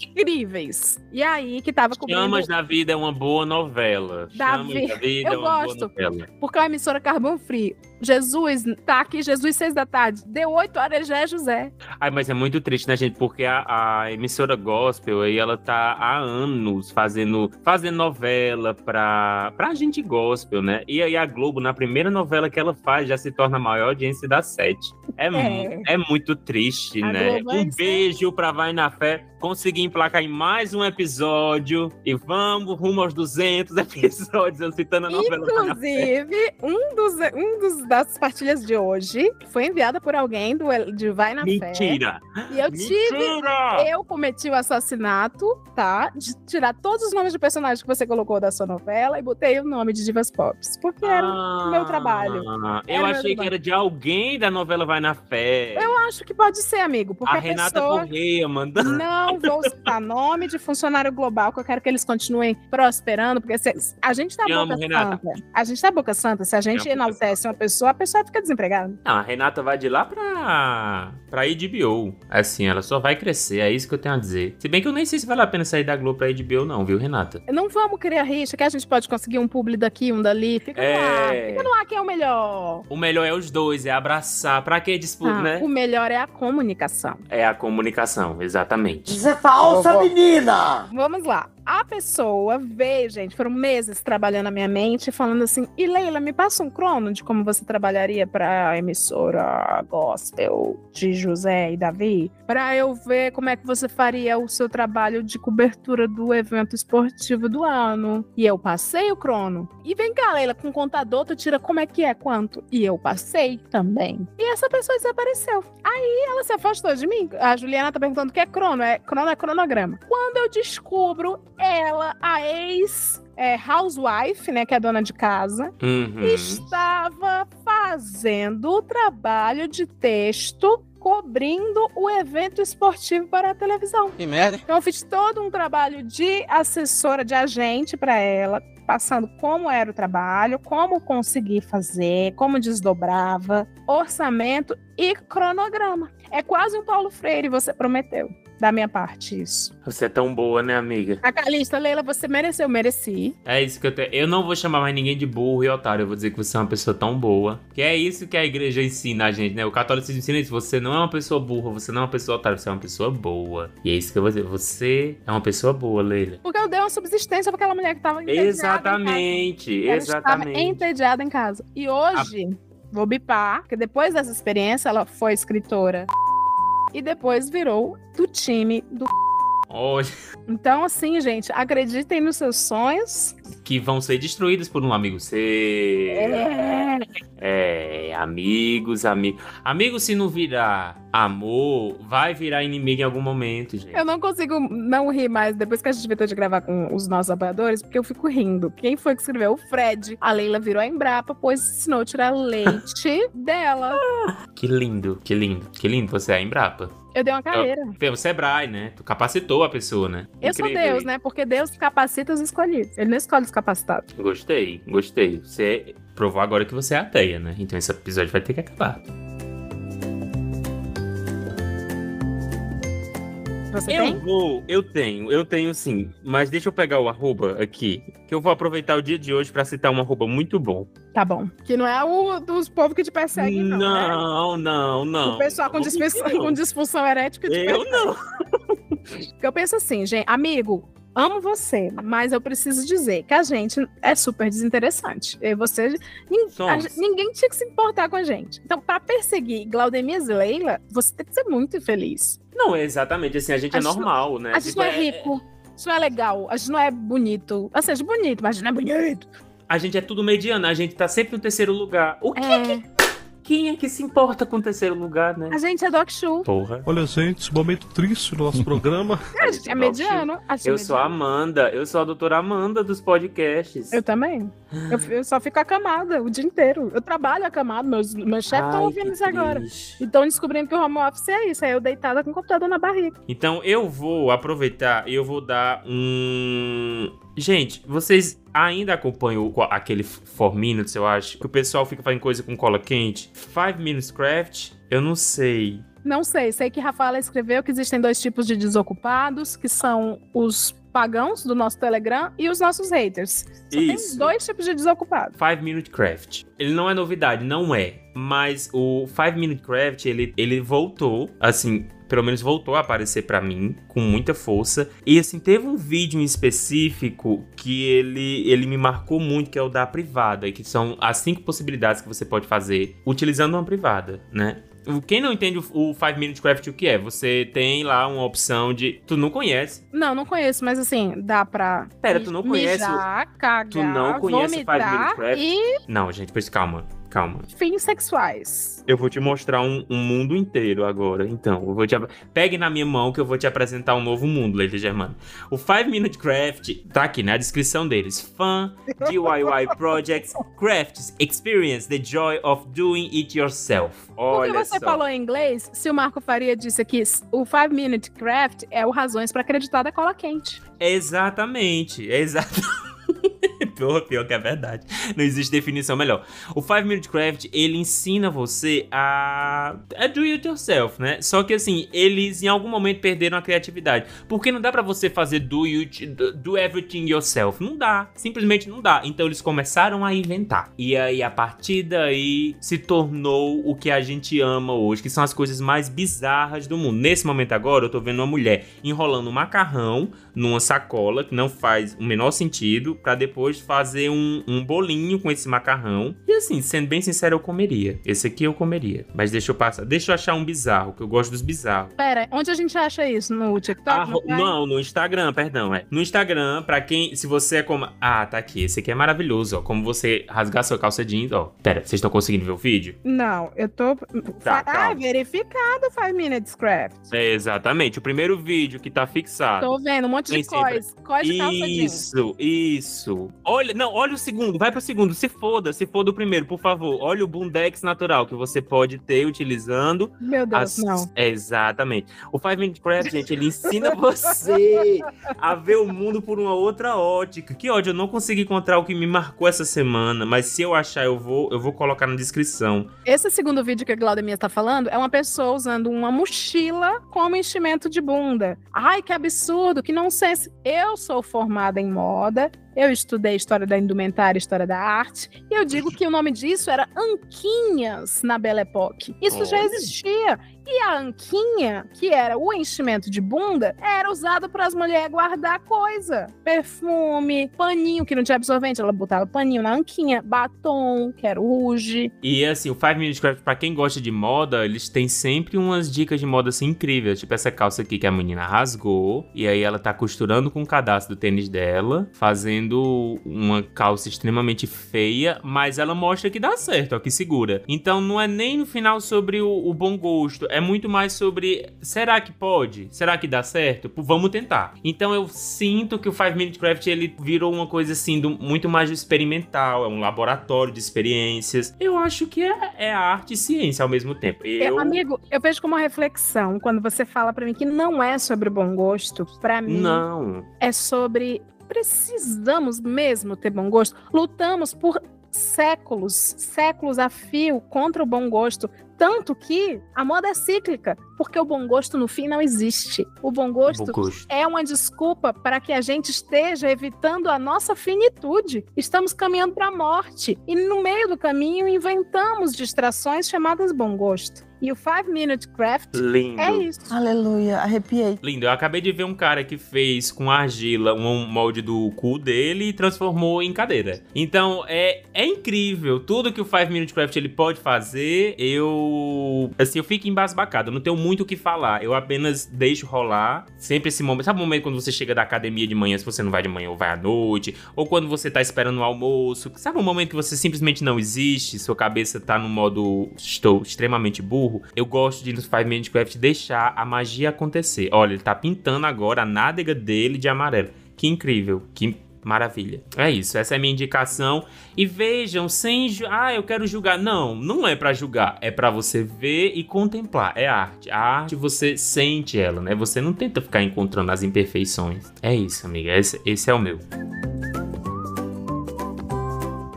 incríveis. E aí, que tava cobrindo... Chamas da Vida é uma boa novela. Da Chamas Vi- da Vida Eu é uma gosto. boa novela. Porque é uma emissora Carbon Free. Jesus tá aqui, Jesus, seis da tarde. Deu oito horas, já é José. Ai, mas é muito triste, né, gente? Porque a, a emissora gospel aí, ela tá há anos fazendo, fazendo novela pra, pra gente gospel, né? E aí a Globo, na primeira novela que ela faz, já se torna a maior audiência da sete. É, mu- é muito triste, A né? Globo é Um isso, beijo pra Vai na Fé. Consegui emplacar em mais um episódio. E vamos rumo aos 200 [LAUGHS] episódios, eu citando a novela. Inclusive, um dos, um dos das partilhas de hoje foi enviada por alguém do, de Vai na Fé. Mentira! E eu tive. Mentira! Eu cometi o assassinato, tá? De tirar todos os nomes de personagens que você colocou da sua novela e botei o nome de Divas Pops. Porque era o meu trabalho. Ah, Era Eu meu achei que era de alguém da novela Vai na Fé. Eu acho que pode ser, amigo. Porque a a, Renata pessoa. Correia mandando. Não vou citar nome de funcionário global, que eu quero que eles continuem prosperando, porque se- a gente tá Te amo, boca Renata. santa. A gente tá boca santa. Se a gente Te amo, enaltece uma pessoa, a pessoa fica desempregada. Não, a Renata vai de lá pra, pra HBO. Assim, ela só vai crescer, é isso que eu tenho a dizer. Se bem que eu nem sei se vale a pena sair da Globo pra HBO, não, viu, Renata? Não vamos criar rixa, que a gente pode conseguir um publi daqui, um dali. Fica no ar. É. Fica no ar quem é o melhor. O melhor é os dois, é abraçar. Pra que disputa, Ah, né? O melhor é a comunicação. É a comunicação, exatamente. Isso é falsa, menina! Vamos lá. A pessoa veio, gente, foram meses trabalhando na minha mente, falando assim: e Leila, me passa um crono de como você trabalharia pra emissora gospel de José e Davi, pra eu ver como é que você faria o seu trabalho de cobertura do evento esportivo do ano. E eu passei o crono. E vem cá, Leila, com o contador, tu tira como é que é, quanto? E eu passei também. E essa pessoa desapareceu. Aí ela se afastou de mim. A Juliana tá perguntando o que é crono. É crono é cronograma. Quando eu descubro ela, a ex é, housewife, né, que é dona de casa, Uhum. estava fazendo o trabalho de texto cobrindo o evento esportivo para a televisão. Que merda. Então eu fiz todo um trabalho de assessora, de agente para ela, passando como era o trabalho, como conseguir fazer, como desdobrava, orçamento e cronograma. É quase um Paulo Freire, você prometeu. Da minha parte, isso. Você é tão boa, né, amiga? A Calista, Leila, você mereceu, mereci. É isso que eu tenho. Eu não vou chamar mais ninguém de burro e otário. Eu vou dizer que você é uma pessoa tão boa. Que é isso que a igreja ensina a gente, né? O catolicismo ensina isso. Você não é uma pessoa burra, você não é uma pessoa otária, você é uma pessoa boa. E é isso que eu vou dizer. Você é uma pessoa boa, Leila. Porque eu dei uma subsistência pra aquela mulher que tava entediada em casa. Exatamente, Ela estava exatamente. entediada em casa. E hoje, vou bipar, porque depois dessa experiência ela foi escritora e depois virou do time do. Olha. Então, assim, gente, acreditem nos seus sonhos. Que vão ser destruídos por um amigo seu. É. É, amigos, amigos. Amigos, se não virar amor, vai virar inimigo em algum momento, gente. Eu não consigo não rir mais depois que a gente inventou de gravar com os nossos apoiadores, porque eu fico rindo. Quem foi que escreveu? O Fred. A Leila virou a Embrapa, pois ensinou a tirar leite [LAUGHS] dela. Que lindo, que lindo, que lindo você é a Embrapa. Eu dei uma carreira. Pelo Sebrae, né? Tu capacitou a pessoa, né? Eu sou Incrível. Deus, né? Porque Deus capacita os escolhidos. Ele não escolhe os capacitados. Gostei, gostei. Você provou agora que você é ateia, né? Então esse episódio vai ter que acabar. Você eu tem? vou, eu tenho, eu tenho sim. Mas deixa eu pegar o arroba aqui, que eu vou aproveitar o dia de hoje pra citar um arroba muito bom. Tá bom. Que não é o dos povos que te perseguem, não. né? Não, não, não. O pessoal com Não, disfunção, não. com disfunção erética Eu persegue. não. Porque eu penso assim, gente, amigo, amo você, mas eu preciso dizer que a gente é super desinteressante. E você, nin- Somos. a ninguém tinha que se importar com a gente. Então, pra perseguir Glaudemias e Leila, você tem que ser muito infeliz. Não, é exatamente assim, a gente A é gente não- normal, né? A gente Tipo, não é rico, a gente não é legal, a gente não é bonito. Ou seja, bonito, mas a gente não é bonito. A gente é tudo mediano, a gente tá sempre no terceiro lugar. O que É, Quem é que se importa com o terceiro lugar, né? a gente é Doc Shoe. Porra. Olha, gente, momento triste do nosso programa. [LAUGHS] A gente é mediano. é Eu sou a. Amanda, eu sou a doutora Amanda dos podcasts. Eu também. Eu, eu só fico acamada o dia inteiro. Eu trabalho acamado, meus, meus chefes estão ouvindo isso agora. triste. E estão descobrindo que o home office é isso. É eu deitada com o computador na barriga. Então eu vou aproveitar e eu vou dar um. Gente, vocês ainda acompanham aquele 4 Minutes, eu acho? Que o pessoal fica fazendo coisa com cola quente? 5 Minutes Craft? Eu não sei. Não sei, sei que Rafaela escreveu que existem dois tipos de desocupados, que são os pagãos do nosso Telegram e os nossos haters. Só Isso. tem dois tipos de desocupados. 5 Minute Craft. Ele não é novidade, não é. Mas o 5 Minute Craft, ele, ele voltou, assim, pelo menos voltou a aparecer pra mim com muita força. E assim, teve um vídeo em específico que ele, ele me marcou muito, que é o da privada, que são as cinco possibilidades que você pode fazer utilizando uma privada, né? Quem não entende o 5 Minute Craft, o que é? Você tem lá uma opção de. Tu não conhece. Não, não conheço, mas assim, dá pra. Pera, tu não conhece Mijar, cagar, Tu não conhece o 5 Minute Craft? e Não, gente, pois calma, calma. fins sexuais. Eu vou te mostrar um, um mundo inteiro agora. Então, eu vou te. Pegue na minha mão que eu vou te apresentar um novo mundo, Leila Germano. O 5 Minute Craft tá aqui na descrição deles. Fun, DIY Projects, Crafts, Experience the joy of doing it yourself. Olha que você só. falou em inglês? Se o Marco Faria disse aqui, o 5 Minute Craft é o razões pra acreditar da cola quente. Exatamente, exatamente. [LAUGHS] Pior, pior que é verdade. Não existe definição melhor. O 5 Minute Craft, ele ensina você a, a do it yourself, né? Só que assim, eles em algum momento perderam a criatividade. Porque não dá pra você fazer do, you, do everything yourself. Não dá. Simplesmente não dá. Então eles começaram a inventar. E aí, a partir daí, se tornou o que a gente ama hoje, que são as coisas mais bizarras do mundo. Nesse momento agora, eu tô vendo uma mulher enrolando um macarrão numa sacola, que não faz o menor sentido, pra depois fazer um, um bolinho com esse macarrão. E assim, sendo bem sincero, eu comeria. Esse aqui eu comeria. Mas deixa eu passar. Deixa eu achar um bizarro, que eu gosto dos bizarros. Pera, onde a gente acha isso? No TikTok? Arro- No não, no Instagram, perdão, é. No Instagram, pra quem. Se você é como. Ah, tá aqui. Esse aqui é maravilhoso, ó. Como você rasgar sua calça jeans, ó. Pera, vocês estão conseguindo ver o vídeo? Não, eu tô. Tá, ah, calma. verificado 5 Minutes Craft. É, exatamente. O primeiro vídeo que tá fixado. Tô vendo um monte de cós. Cós de calça jeans. Isso, isso. Olha, não, olha o segundo, vai pro segundo. Se foda, se for do primeiro, por favor. Olha o Bundex natural que você pode ter utilizando. Meu Deus, as- não. É, exatamente. O Five Minute Craft, gente, ele ensina [LAUGHS] você a ver o mundo por uma outra ótica. Que ódio, eu não consegui encontrar o que me marcou essa semana, mas se eu achar, eu vou, eu vou colocar na descrição. Esse segundo vídeo que a Glaudemia está falando é uma pessoa usando uma mochila como enchimento de bunda. Ai, que absurdo, que não sei se eu sou formada em moda, eu estudei história da indumentária, história da arte, e eu digo que o nome disso era Anquinhas na Belle Époque. Isso já existia. E a anquinha, que era o enchimento de bunda, era usado para as mulheres guardar coisa. Perfume, paninho que não tinha absorvente, ela botava paninho na anquinha, batom, que era o rouge. E assim, o Five Minute Craft, pra quem gosta de moda, eles têm sempre umas dicas de moda assim incríveis. Tipo essa calça aqui que a menina rasgou, e aí ela tá costurando com o cadastro do tênis dela, fazendo uma calça extremamente feia, mas ela mostra que dá certo, ó, que segura. Então não é nem no final sobre o, o bom gosto, é muito mais sobre será que pode? Será que dá certo? Pô, Vamos tentar. Então eu sinto que o Five Minute Craft ele virou uma coisa assim do, muito mais experimental, é um laboratório de experiências. Eu acho que é, é arte e ciência ao mesmo tempo. É, Eu, amigo, eu vejo como uma reflexão quando você fala pra mim que não é sobre bom gosto. Pra mim, não. é sobre precisamos mesmo ter bom gosto. Lutamos por séculos, séculos a fio contra o bom gosto. Tanto que a moda é cíclica, porque o bom gosto no fim não existe. O bom gosto, Bom gosto. é uma desculpa para que a gente esteja evitando a nossa finitude. Estamos caminhando para a morte. E no meio do caminho inventamos distrações chamadas bom gosto. E o Five Minute Craft Lindo. é isso. Aleluia, arrepiei. Lindo, eu acabei de ver um cara que fez com argila um molde do cu dele e transformou em cadeira. Então é, é incrível. Tudo que o Five Minute Craft ele pode fazer, eu. Assim, eu fico embasbacado. Eu não tenho muito o que falar. Eu apenas deixo rolar. Sempre esse momento. Sabe o momento quando você chega da academia de manhã, se você não vai de manhã ou vai à noite? Ou quando você tá esperando o almoço? Sabe o momento que você simplesmente não existe? Sua cabeça tá no modo estou extremamente burro? Eu gosto de no Five Minute Craft deixar a magia acontecer. Olha, ele tá pintando agora a nádega dele de amarelo. Que incrível, que maravilha. É isso, essa é a minha indicação. E vejam, sem. ju- Ah, eu quero julgar. Não, não é pra julgar. É pra você ver e contemplar. É arte. A arte você sente ela, né? Você não tenta ficar encontrando as imperfeições. É isso, amiga. Esse, esse é o meu.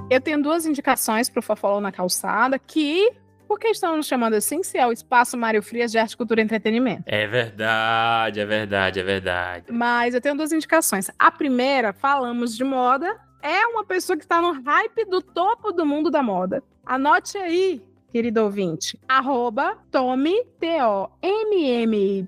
Eu tenho duas indicações para o Fofollow na Calçada, que, por que estão nos chamando assim, se é o Espaço Mário Frias de Arte, Cultura e Entretenimento? É verdade, é verdade, é verdade. Mas eu tenho duas indicações. A primeira, falamos de moda, é uma pessoa que está no hype do topo do mundo da moda. Anote aí, querido ouvinte. Arroba Tommy, T-O-M-M-Y,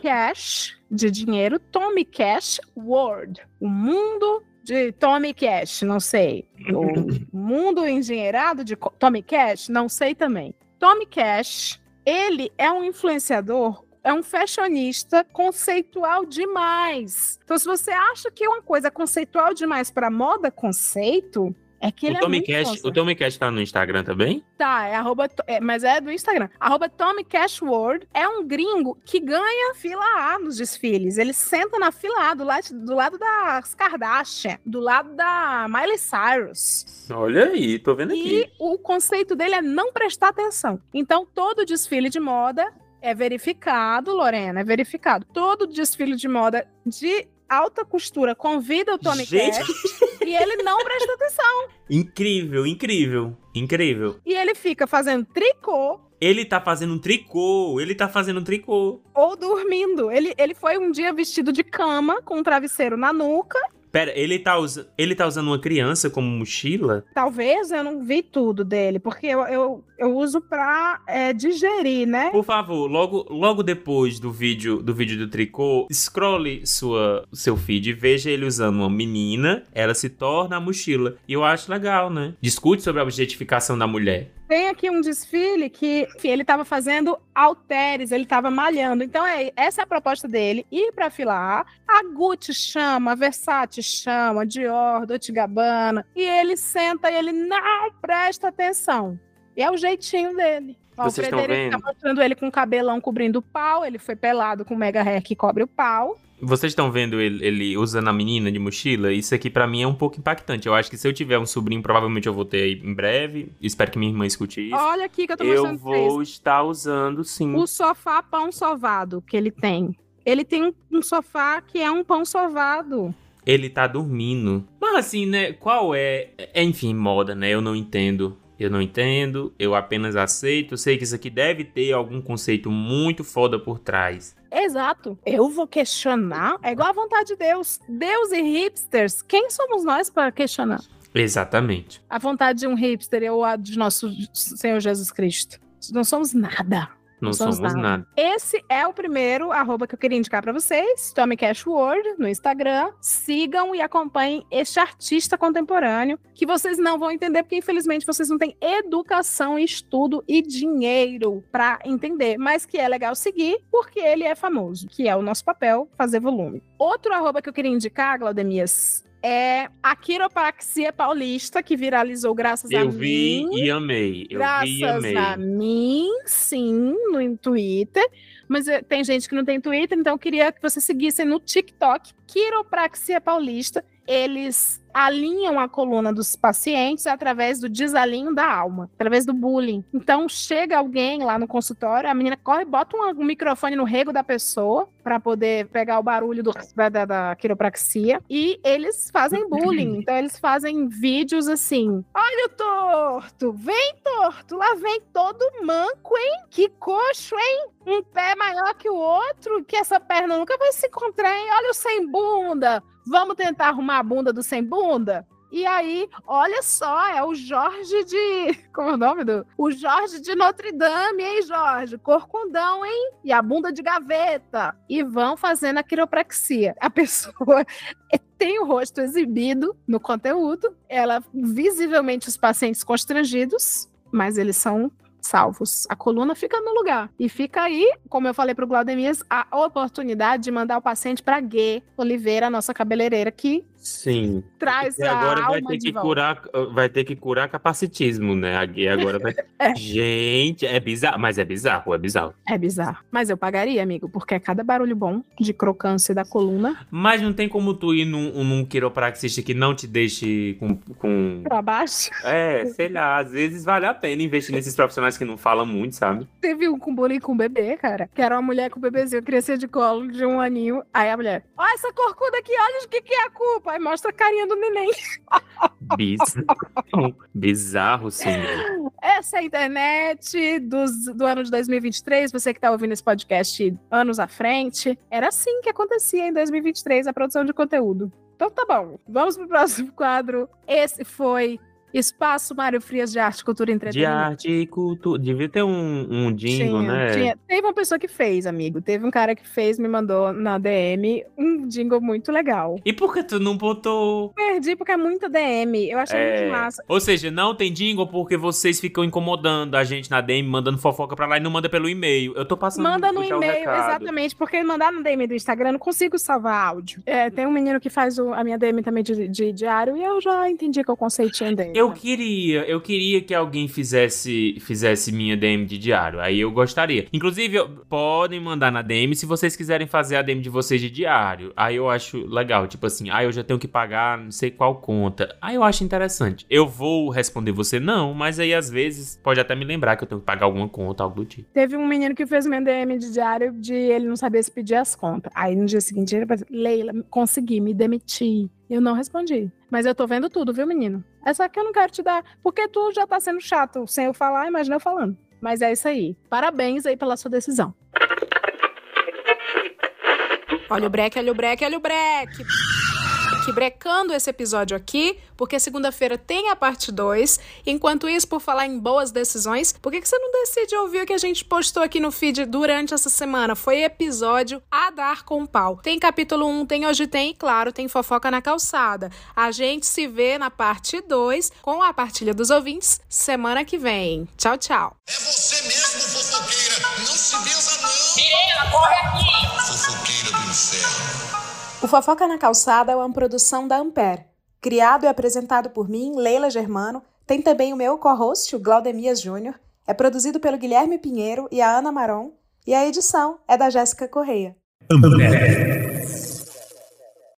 Cash, de dinheiro, Tommy Cash World. O mundo de Tommy Cash, não sei. O [LAUGHS] mundo engenheirado de Tommy Cash, não sei também. Tommy Cash, ele é um influenciador, é um fashionista conceitual demais. Então, se você acha que uma coisa é conceitual demais para moda conceito, é que ele O Tommy, é Cash, o Tommy Cash tá no Instagram também? Tá, é arroba, é, mas é do Instagram. Arroba Tommy Cash World é um gringo que ganha fila A nos desfiles. Ele senta na fila A, do lado, do lado das Kardashian, do lado da Miley Cyrus. Olha aí, tô vendo E aqui. o conceito dele é não prestar atenção. Então, todo desfile de moda é verificado, Lorena, é verificado. Todo desfile de moda de alta costura convida o Tommy Gente. Cash [LAUGHS] e ele não presta atenção. Incrível, incrível, incrível. E ele fica fazendo tricô Ele tá fazendo um tricô, ele tá fazendo um tricô. ou dormindo. Ele, ele foi um dia vestido de cama, com um travesseiro na nuca. Pera, ele tá, usa... ele tá usando uma criança como mochila? Talvez eu não vi tudo dele, porque eu, eu, eu uso pra é, digerir, né? Por favor, logo, logo depois do vídeo do vídeo do tricô, scrolle sua, seu feed e veja ele usando uma menina, ela se torna a mochila. E eu acho legal, né? Discute sobre a objetificação da mulher. Tem aqui um desfile que enfim, ele estava fazendo halteres, ele estava malhando. Então, é, essa é a proposta dele: ir para a fila A. A Gucci chama, a Versace chama, Dior, Dolce Gabbana. E ele senta e ele não presta atenção. E é o jeitinho dele. Ó, o Vocês estão Frederico tá mostrando ele com o cabelão cobrindo o pau. Ele foi pelado com o mega hair que cobre o pau. Vocês estão vendo ele, ele usando a menina de mochila? Isso aqui pra mim é um pouco impactante. Eu acho que se eu tiver um sobrinho, provavelmente eu vou ter aí em breve. Espero que minha irmã escute isso. Olha aqui que eu tô eu mostrando vocês. vou estar usando sim. o sofá pão sovado que ele tem. Ele tem um, um sofá que é um pão sovado. Ele tá dormindo. Mas assim, né? Qual é. é, Enfim, moda, né? Eu não entendo. Eu não entendo, eu apenas aceito. Eu sei que isso aqui deve ter algum conceito muito foda por trás. Exato. Eu vou questionar. É igual a vontade de Deus. Deus e hipsters, quem somos nós para questionar? Exatamente. A vontade de um hipster ou a de nosso Senhor Jesus Cristo? Não somos nada. Não, somos, somos nada. nada. Esse é o primeiro arroba que eu queria indicar para vocês, Tommy Cash World, no Instagram. Sigam e acompanhem este artista contemporâneo, que vocês não vão entender, porque infelizmente vocês não têm educação, estudo e dinheiro para entender, mas que é legal seguir, porque ele é famoso, que é o nosso papel, fazer volume. Outro arroba que eu queria indicar, Glaudemias, é a quiropraxia paulista, que viralizou graças eu a mim. Eu vi e amei. Eu graças vi e amei. a mim, sim, no Twitter. Mas eh, tem gente que não tem Twitter, então eu queria que você seguisse no TikTok, Quiropraxia Paulista. Eles alinham a coluna dos pacientes através do desalinho da alma, através do bullying. Então chega alguém lá no consultório, a menina corre, bota um, um microfone no rego da pessoa para poder pegar o barulho do, da, da, quiropraxia e eles fazem bullying. Então eles fazem vídeos assim: olha o torto, vem torto, lá vem todo manco, hein? Que coxo, hein? Um pé maior que o outro, que essa perna nunca vai se encontrar, hein? Olha o sem bunda. Vamos tentar arrumar a bunda do sem bunda? E aí, olha só, é o Jorge de. [LAUGHS] Como é o nome do? O Jorge de Notre Dame, hein, Jorge? Corcundão, hein? E a bunda de gaveta. E vão fazendo a quiropraxia. A pessoa [LAUGHS] tem o rosto exibido no conteúdo, ela visivelmente os pacientes constrangidos, mas eles são salvos. A coluna fica no lugar. E fica aí, como eu falei para o Glaudemias, a oportunidade de mandar o paciente para Gui Oliveira, nossa cabeleireira, que Sim. Traz e agora vai ter que curar, vai ter que curar capacitismo, né? A agora vai. [LAUGHS] é. Gente, é bizarro, mas é bizarro, é bizarro. É bizarro. Mas eu pagaria, amigo, porque é cada barulho bom de crocância da coluna. Mas não tem como tu ir num, num quiropraxista que não te deixe com, com. Pra baixo? É, sei lá, às vezes vale a pena investir [LAUGHS] nesses profissionais que não falam muito, sabe? Teve um com bullying com bebê, cara. Que era uma mulher com o bebezinho, crescia de colo de um aninho. Aí a mulher, ó, essa corcuda aqui, olha o que, que é a culpa pai mostra a carinha do neném. Bizarro, [LAUGHS] bizarro sim. Essa é a internet dos, do ano de 2023. Você que está ouvindo esse podcast anos à frente, era assim que acontecia em 2023 a produção de conteúdo. Então tá bom, vamos pro próximo quadro. Esse foi Espaço Mário Frias de Arte, Cultura e Entretenimento. De arte e cultura. Devia ter um, um jingle, tinha, né? Tinha. Teve uma pessoa que fez, amigo. Teve um cara que fez, me mandou na DM um jingle muito legal. E por que tu não botou? Perdi porque é muita DM. Eu achei é... muito massa. Ou seja, não tem jingle porque vocês ficam incomodando a gente na DM, mandando fofoca pra lá e não manda pelo e-mail. Eu tô passando Manda no e-mail, exatamente. Porque mandar no DM do Instagram, eu não consigo salvar áudio. É, tem um menino que faz o, a minha DM também de, de diário e eu já entendi que é o conceitinho dele. Eu queria, eu queria que alguém fizesse fizesse minha DM de diário. Aí eu gostaria. Inclusive, podem mandar na DM se vocês quiserem fazer a DM de vocês de diário. Aí eu acho legal, tipo assim, ah, eu já tenho que pagar não sei qual conta. Aí eu acho interessante. Eu vou responder você não, mas aí às vezes pode até me lembrar que eu tenho que pagar alguma conta, algo do tipo. Teve um menino que fez minha DM de diário de ele não sabia se pedir as contas. Aí no dia seguinte ele falou, Leila, consegui, me demitir. Eu não respondi. Mas eu tô vendo tudo, viu, menino? É só que eu não quero te dar. Porque tu já tá sendo chato sem eu falar, imagina eu falando. Mas é isso aí. Parabéns aí pela sua decisão. Olha o breque, olha o breque, olha o breque aqui brecando esse episódio aqui, porque segunda-feira tem a parte 2. Enquanto isso, por falar em boas decisões, por que, que você não decide ouvir o que a gente postou aqui no feed durante essa semana? Foi episódio a dar com pau. Tem capítulo 1, um, tem hoje tem, e claro, tem fofoca na calçada. A gente se vê na parte 2 com a partilha dos ouvintes semana que vem. Tchau, tchau. É você mesmo, fofoqueira. Não se benza, não. Mirena, corre aqui. Fofoqueira. O Fofoca na Calçada é uma produção da Ampere. Criado e apresentado por mim, Leila Germano, tem também o meu co-host, o Glaudemias Júnior, é produzido pelo Guilherme Pinheiro e a Ana Maron, e a edição é da Jéssica Correia. Ampere.